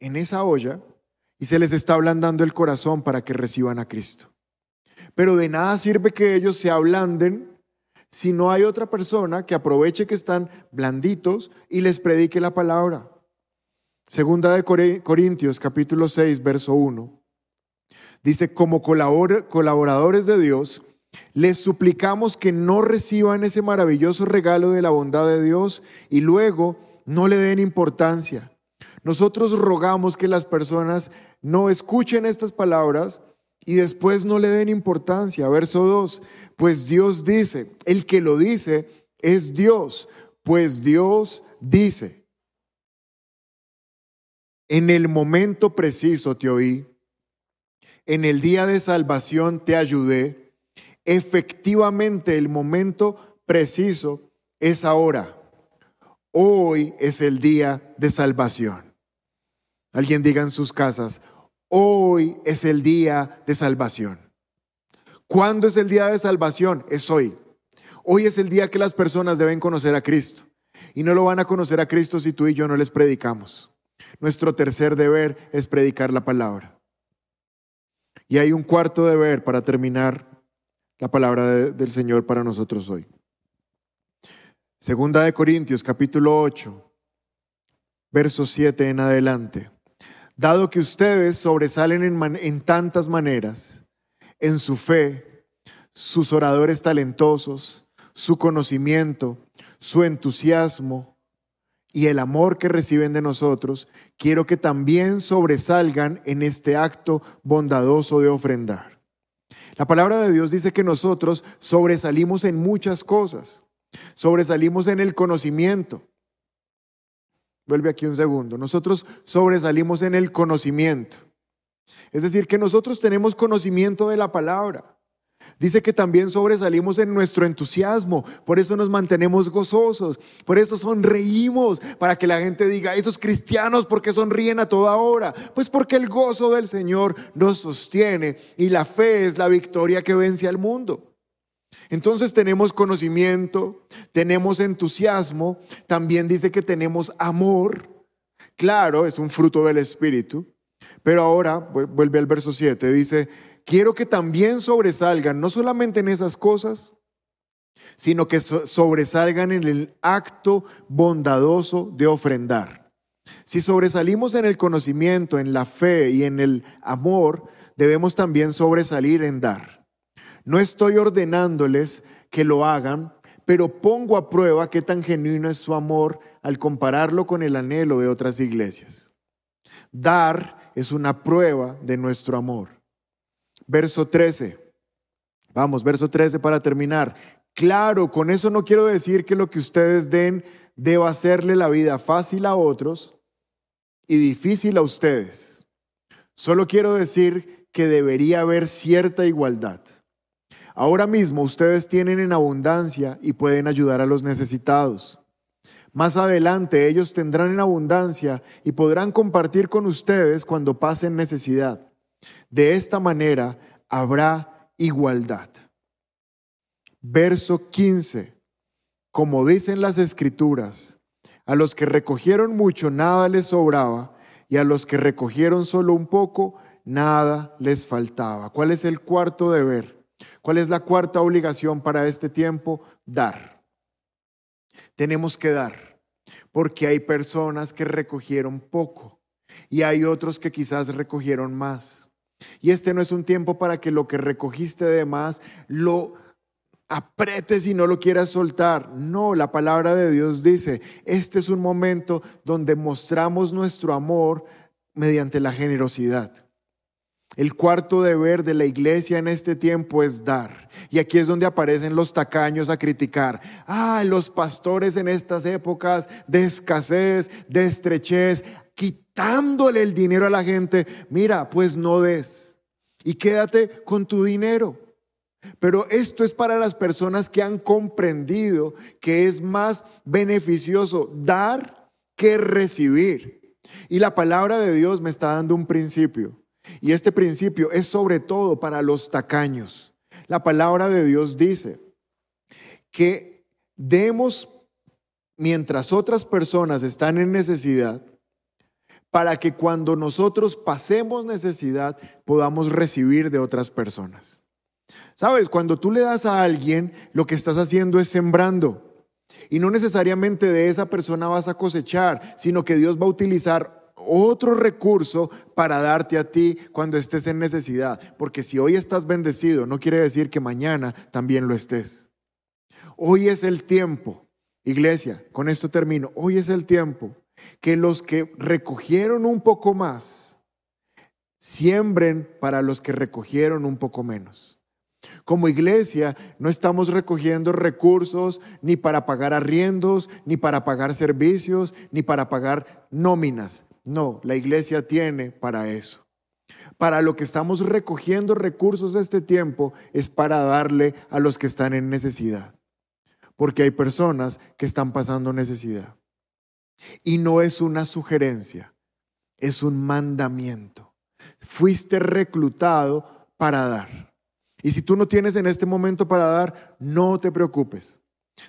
en esa olla y se les está ablandando el corazón para que reciban a Cristo. Pero de nada sirve que ellos se ablanden si no hay otra persona que aproveche que están blanditos y les predique la palabra. Segunda de Corintios capítulo 6, verso 1. Dice, como colaboradores de Dios, les suplicamos que no reciban ese maravilloso regalo de la bondad de Dios y luego no le den importancia. Nosotros rogamos que las personas no escuchen estas palabras y después no le den importancia. Verso 2, pues Dios dice, el que lo dice es Dios, pues Dios dice. En el momento preciso te oí, en el día de salvación te ayudé Efectivamente, el momento preciso es ahora. Hoy es el día de salvación. Alguien diga en sus casas, hoy es el día de salvación. ¿Cuándo es el día de salvación? Es hoy. Hoy es el día que las personas deben conocer a Cristo. Y no lo van a conocer a Cristo si tú y yo no les predicamos. Nuestro tercer deber es predicar la palabra. Y hay un cuarto deber para terminar la palabra del Señor para nosotros hoy. Segunda de Corintios capítulo 8, verso 7 en adelante. Dado que ustedes sobresalen en, en tantas maneras, en su fe, sus oradores talentosos, su conocimiento, su entusiasmo y el amor que reciben de nosotros, quiero que también sobresalgan en este acto bondadoso de ofrendar. La palabra de Dios dice que nosotros sobresalimos en muchas cosas. Sobresalimos en el conocimiento. Vuelve aquí un segundo. Nosotros sobresalimos en el conocimiento. Es decir, que nosotros tenemos conocimiento de la palabra. Dice que también sobresalimos en nuestro entusiasmo, por eso nos mantenemos gozosos, por eso sonreímos, para que la gente diga, esos cristianos, ¿por qué sonríen a toda hora? Pues porque el gozo del Señor nos sostiene y la fe es la victoria que vence al mundo. Entonces tenemos conocimiento, tenemos entusiasmo, también dice que tenemos amor, claro, es un fruto del Espíritu, pero ahora vuelve al verso 7, dice, quiero que también sobresalgan, no solamente en esas cosas, sino que sobresalgan en el acto bondadoso de ofrendar. Si sobresalimos en el conocimiento, en la fe y en el amor, debemos también sobresalir en dar. No estoy ordenándoles que lo hagan, pero pongo a prueba qué tan genuino es su amor al compararlo con el anhelo de otras iglesias. Dar es una prueba de nuestro amor. Verso 13. Vamos, verso 13 para terminar. Claro, con eso no quiero decir que lo que ustedes den deba hacerle la vida fácil a otros y difícil a ustedes. Solo quiero decir que debería haber cierta igualdad. Ahora mismo ustedes tienen en abundancia y pueden ayudar a los necesitados. Más adelante ellos tendrán en abundancia y podrán compartir con ustedes cuando pasen necesidad. De esta manera habrá igualdad. Verso 15. Como dicen las escrituras, a los que recogieron mucho nada les sobraba y a los que recogieron solo un poco nada les faltaba. ¿Cuál es el cuarto deber? ¿Cuál es la cuarta obligación para este tiempo? Dar. Tenemos que dar. porque hay personas que recogieron poco y hay otros que quizás recogieron más. Y este no es un tiempo para que lo que recogiste de más lo apretes y no lo quieras soltar. No, la palabra de Dios dice, este es un momento donde mostramos nuestro amor mediante la generosidad. El cuarto deber de la iglesia en este tiempo es dar. Y aquí es donde aparecen los tacaños a criticar. Ah, los pastores en estas épocas de escasez, de estrechez, quitándole el dinero a la gente. Mira, pues no des. Y quédate con tu dinero. Pero esto es para las personas que han comprendido que es más beneficioso dar que recibir. Y la palabra de Dios me está dando un principio. Y este principio es sobre todo para los tacaños. La palabra de Dios dice que demos mientras otras personas están en necesidad, para que cuando nosotros pasemos necesidad podamos recibir de otras personas. Sabes, cuando tú le das a alguien, lo que estás haciendo es sembrando. Y no necesariamente de esa persona vas a cosechar, sino que Dios va a utilizar otro recurso para darte a ti cuando estés en necesidad. Porque si hoy estás bendecido, no quiere decir que mañana también lo estés. Hoy es el tiempo, iglesia, con esto termino, hoy es el tiempo que los que recogieron un poco más, siembren para los que recogieron un poco menos. Como iglesia no estamos recogiendo recursos ni para pagar arriendos, ni para pagar servicios, ni para pagar nóminas. No, la iglesia tiene para eso. Para lo que estamos recogiendo recursos de este tiempo es para darle a los que están en necesidad. Porque hay personas que están pasando necesidad. Y no es una sugerencia, es un mandamiento. Fuiste reclutado para dar. Y si tú no tienes en este momento para dar, no te preocupes.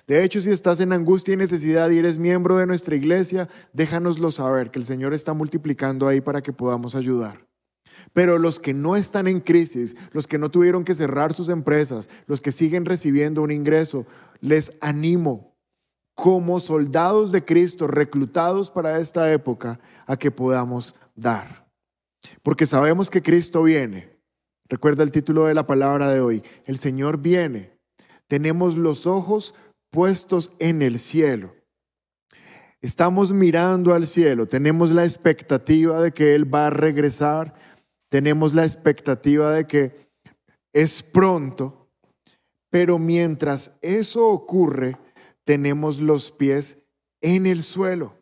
De hecho, si estás en angustia y necesidad y eres miembro de nuestra iglesia, déjanoslo saber, que el Señor está multiplicando ahí para que podamos ayudar. Pero los que no están en crisis, los que no tuvieron que cerrar sus empresas, los que siguen recibiendo un ingreso, les animo como soldados de Cristo reclutados para esta época a que podamos dar. Porque sabemos que Cristo viene. Recuerda el título de la palabra de hoy. El Señor viene. Tenemos los ojos puestos en el cielo. Estamos mirando al cielo, tenemos la expectativa de que Él va a regresar, tenemos la expectativa de que es pronto, pero mientras eso ocurre, tenemos los pies en el suelo.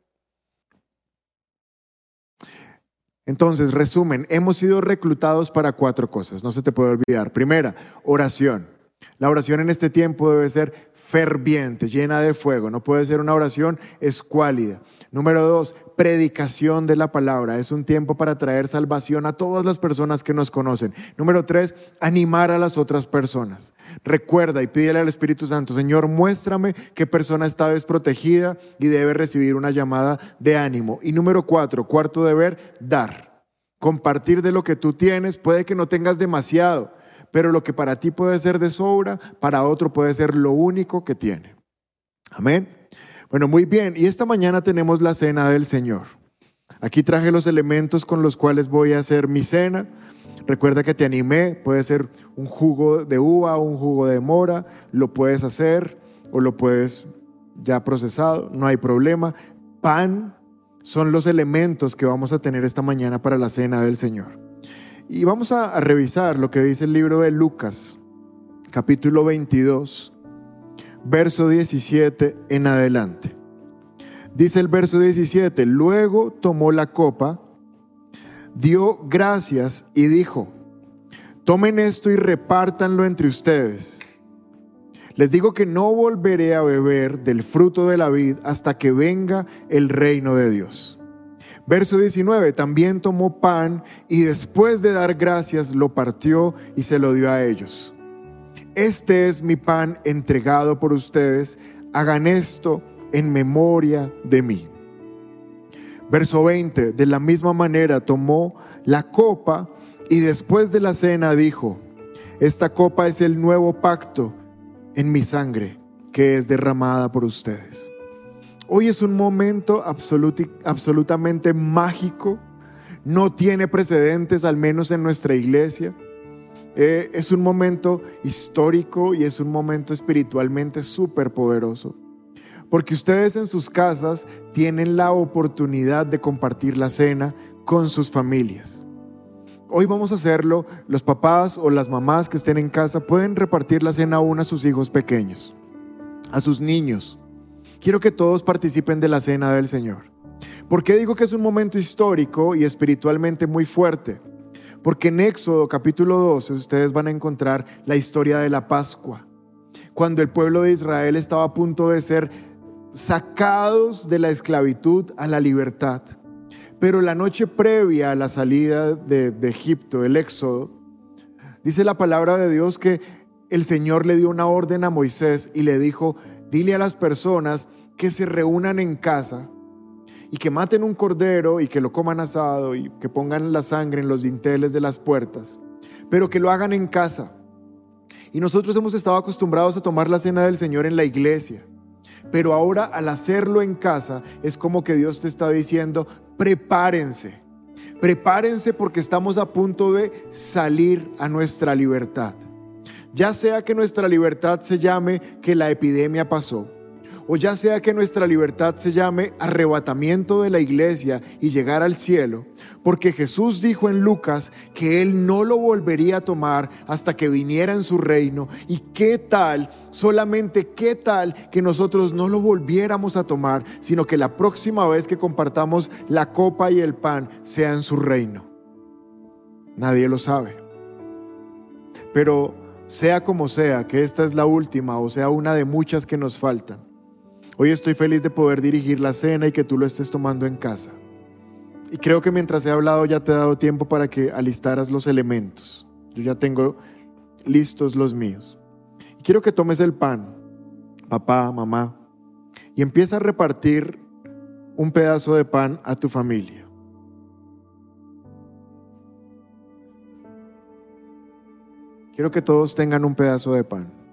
Entonces, resumen, hemos sido reclutados para cuatro cosas, no se te puede olvidar. Primera, oración. La oración en este tiempo debe ser ferviente, llena de fuego. No puede ser una oración escuálida. Número dos, predicación de la palabra. Es un tiempo para traer salvación a todas las personas que nos conocen. Número tres, animar a las otras personas. Recuerda y pídele al Espíritu Santo, Señor, muéstrame qué persona está desprotegida y debe recibir una llamada de ánimo. Y número cuatro, cuarto deber, dar. Compartir de lo que tú tienes. Puede que no tengas demasiado, pero lo que para ti puede ser de sobra, para otro puede ser lo único que tiene. Amén. Bueno, muy bien. Y esta mañana tenemos la cena del Señor. Aquí traje los elementos con los cuales voy a hacer mi cena. Recuerda que te animé, puede ser un jugo de uva o un jugo de mora, lo puedes hacer o lo puedes ya procesado, no hay problema. Pan son los elementos que vamos a tener esta mañana para la cena del Señor. Y vamos a, revisar lo que dice el libro de Lucas, capítulo 22, verso 17 en adelante. Dice el verso 17, luego tomó la copa, dio gracias y dijo, tomen esto y repártanlo entre ustedes. Les digo que no volveré a beber del fruto de la vid hasta que venga el reino de Dios. Verso 19, también tomó pan y después de dar gracias lo partió y se lo dio a ellos. Este es mi pan entregado por ustedes, hagan esto en memoria de mí. Verso 20, de la misma manera tomó la copa y después de la cena dijo, esta copa es el nuevo pacto en mi sangre que es derramada por ustedes. Hoy es un momento absolutamente mágico, no tiene precedentes, al menos en nuestra iglesia. Eh, es un momento histórico y es un momento espiritualmente súper poderoso. Porque ustedes en sus casas tienen la oportunidad de compartir la cena con sus familias. Hoy vamos a hacerlo, los papás o las mamás que estén en casa pueden repartir la cena aún a sus hijos pequeños, a sus niños. Quiero que todos participen de la cena del Señor. ¿Por qué digo que es un momento histórico y espiritualmente muy fuerte? Porque en Éxodo capítulo 12 ustedes van a encontrar la historia de la Pascua, cuando el pueblo de Israel estaba a punto de ser sacados de la esclavitud a la libertad. Pero la noche previa a la salida de, de Egipto, el Éxodo, dice la palabra de Dios que el Señor le dio una orden a Moisés y le dijo, dile a las personas que se reúnan en casa y que maten un cordero y que lo coman asado y que pongan la sangre en los dinteles de las puertas, pero que lo hagan en casa. Y nosotros hemos estado acostumbrados a tomar la cena del Señor en la iglesia. Pero ahora al hacerlo en casa es como que Dios te está diciendo, prepárense, prepárense porque estamos a punto de salir a nuestra libertad. Ya sea que nuestra libertad se llame que la epidemia pasó, o ya sea que nuestra libertad se llame arrebatamiento de la iglesia y llegar al cielo, porque Jesús dijo en Lucas que Él no lo volvería a tomar hasta que viniera en su reino. ¿Y qué tal, solamente qué tal que nosotros no lo volviéramos a tomar, sino que la próxima vez que compartamos la copa y el pan sea en su reino? Nadie lo sabe. Pero sea como sea, que esta es la última o sea una de muchas que nos faltan, Hoy estoy feliz de poder dirigir la cena y que tú lo estés tomando en casa. Y creo que mientras he hablado ya te he dado tiempo para que alistaras los elementos. Yo ya tengo listos los míos. Y quiero que tomes el pan, papá, mamá, y empieza a repartir un pedazo de pan a tu familia. Quiero que todos tengan un pedazo de pan.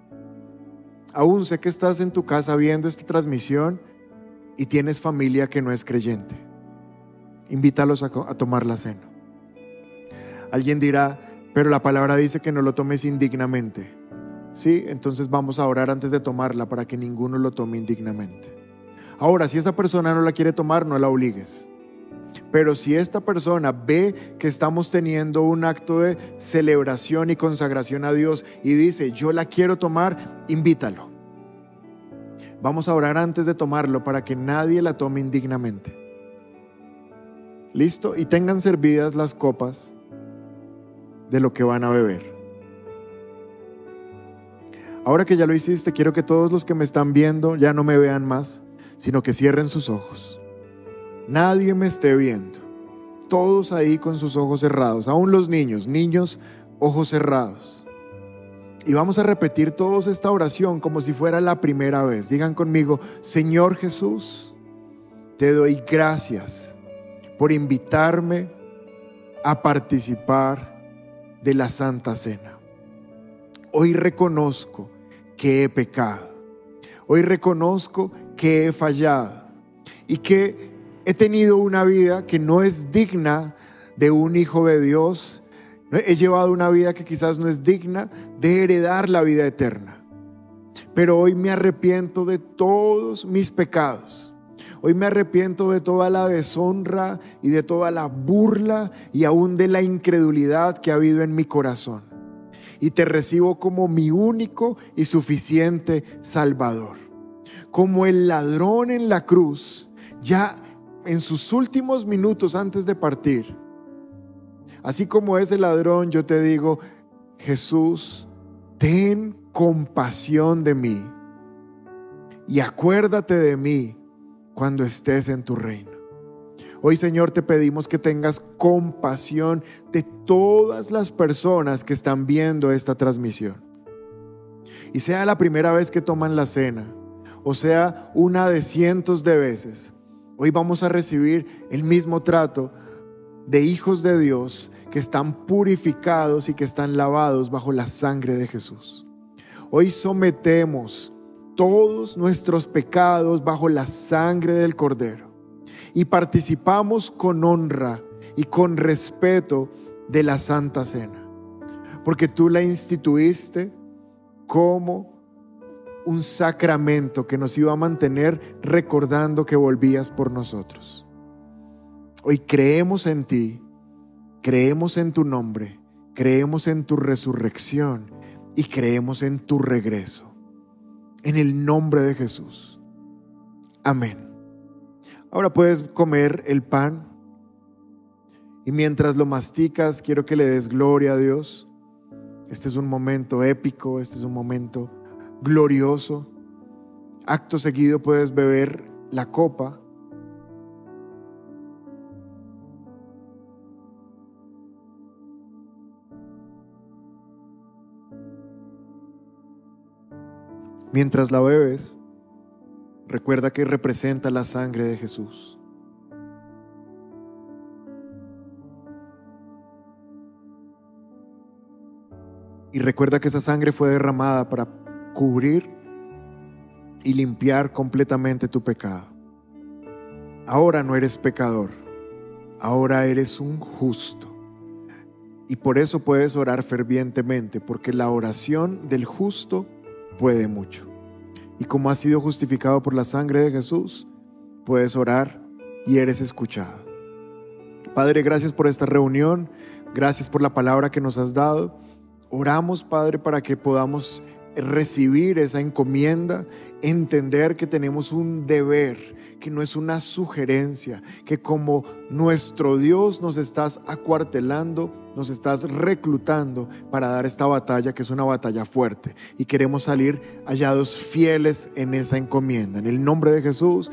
Aún sé que estás en tu casa viendo esta transmisión y tienes familia que no es creyente. Invítalos a, tomar la cena. Alguien dirá, pero la palabra dice que no lo tomes indignamente. Sí, entonces vamos a orar antes de tomarla para que ninguno lo tome indignamente. Ahora, si esa persona no la quiere tomar, no la obligues. Pero si esta persona ve que estamos teniendo un acto de celebración y consagración a Dios y dice, yo la quiero tomar, invítalo. Vamos a orar antes de tomarlo para que nadie la tome indignamente. ¿Listo? Y tengan servidas las copas de lo que van a beber. Ahora que ya lo hiciste, quiero que todos los que me están viendo ya no me vean más, sino que cierren sus ojos. Nadie me esté viendo. Todos ahí con sus ojos cerrados. Aún los niños, niños, ojos cerrados. Y vamos a repetir todos esta oración como si fuera la primera vez. Digan conmigo, Señor Jesús, te doy gracias por invitarme a participar de la Santa Cena. Hoy reconozco que he pecado. Hoy reconozco que he fallado y que he tenido una vida que no es digna de un hijo de Dios. He llevado una vida que quizás no es digna de heredar la vida eterna. Pero hoy me arrepiento de todos mis pecados. Hoy me arrepiento de toda la deshonra y de toda la burla y aún de la incredulidad que ha habido en mi corazón. Y te recibo como mi único y suficiente Salvador. Como el ladrón en la cruz, ya en sus últimos minutos antes de partir, así como ese ladrón, yo te digo, Jesús, ten compasión de mí y acuérdate de mí cuando estés en tu reino. Hoy Señor te pedimos que tengas compasión de todas las personas que están viendo esta transmisión. Y sea la primera vez que toman la cena, o sea una de cientos de veces, Hoy vamos a recibir el mismo trato de hijos de Dios que están purificados y que están lavados bajo la sangre de Jesús. Hoy sometemos todos nuestros pecados bajo la sangre del Cordero y participamos con honra y con respeto de la Santa Cena, porque tú la instituiste como un sacramento que nos iba a mantener recordando que volvías por nosotros. Hoy creemos en ti, creemos en tu nombre, creemos en tu resurrección y creemos en tu regreso. En el nombre de Jesús. Amén. Ahora puedes comer el pan y mientras lo masticas quiero que le des gloria a Dios. Este es un momento épico, este es un momento glorioso. Acto seguido puedes beber la copa. Mientras la bebes, recuerda que representa la sangre de Jesús. Y recuerda que esa sangre fue derramada para cubrir y limpiar completamente tu pecado. Ahora no eres pecador, ahora eres un justo. Y por eso puedes orar fervientemente, porque la oración del justo puede mucho. Y como has sido justificado por la sangre de Jesús, puedes orar y eres escuchado. Padre, gracias por esta reunión, gracias por la palabra que nos has dado. Oramos, Padre, para que podamos recibir esa encomienda, entender que tenemos un deber, que no es una sugerencia, que como nuestro Dios nos estás acuartelando, nos estás reclutando para dar esta batalla, que es una batalla fuerte, y queremos salir hallados fieles en esa encomienda. En el nombre de Jesús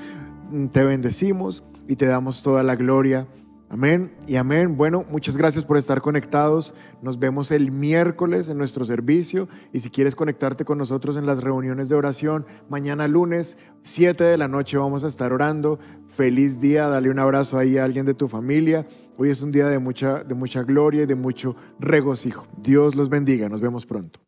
te bendecimos y te damos toda la gloria Amén y amén. Bueno, muchas gracias por estar conectados. Nos vemos el miércoles en nuestro servicio y si quieres conectarte con nosotros en las reuniones de oración, mañana lunes, 7 de la noche vamos a estar orando. Feliz día, dale un abrazo ahí a alguien de tu familia. Hoy es un día de mucha, de mucha gloria y de mucho regocijo. Dios los bendiga, nos vemos pronto.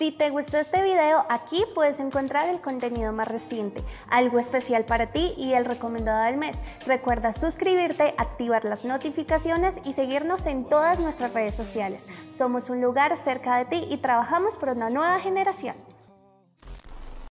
Si te gustó este video, aquí puedes encontrar el contenido más reciente, algo especial para ti y el recomendado del mes. Recuerda suscribirte, activar las notificaciones y seguirnos en todas nuestras redes sociales. Somos un lugar cerca de ti y trabajamos por una nueva generación.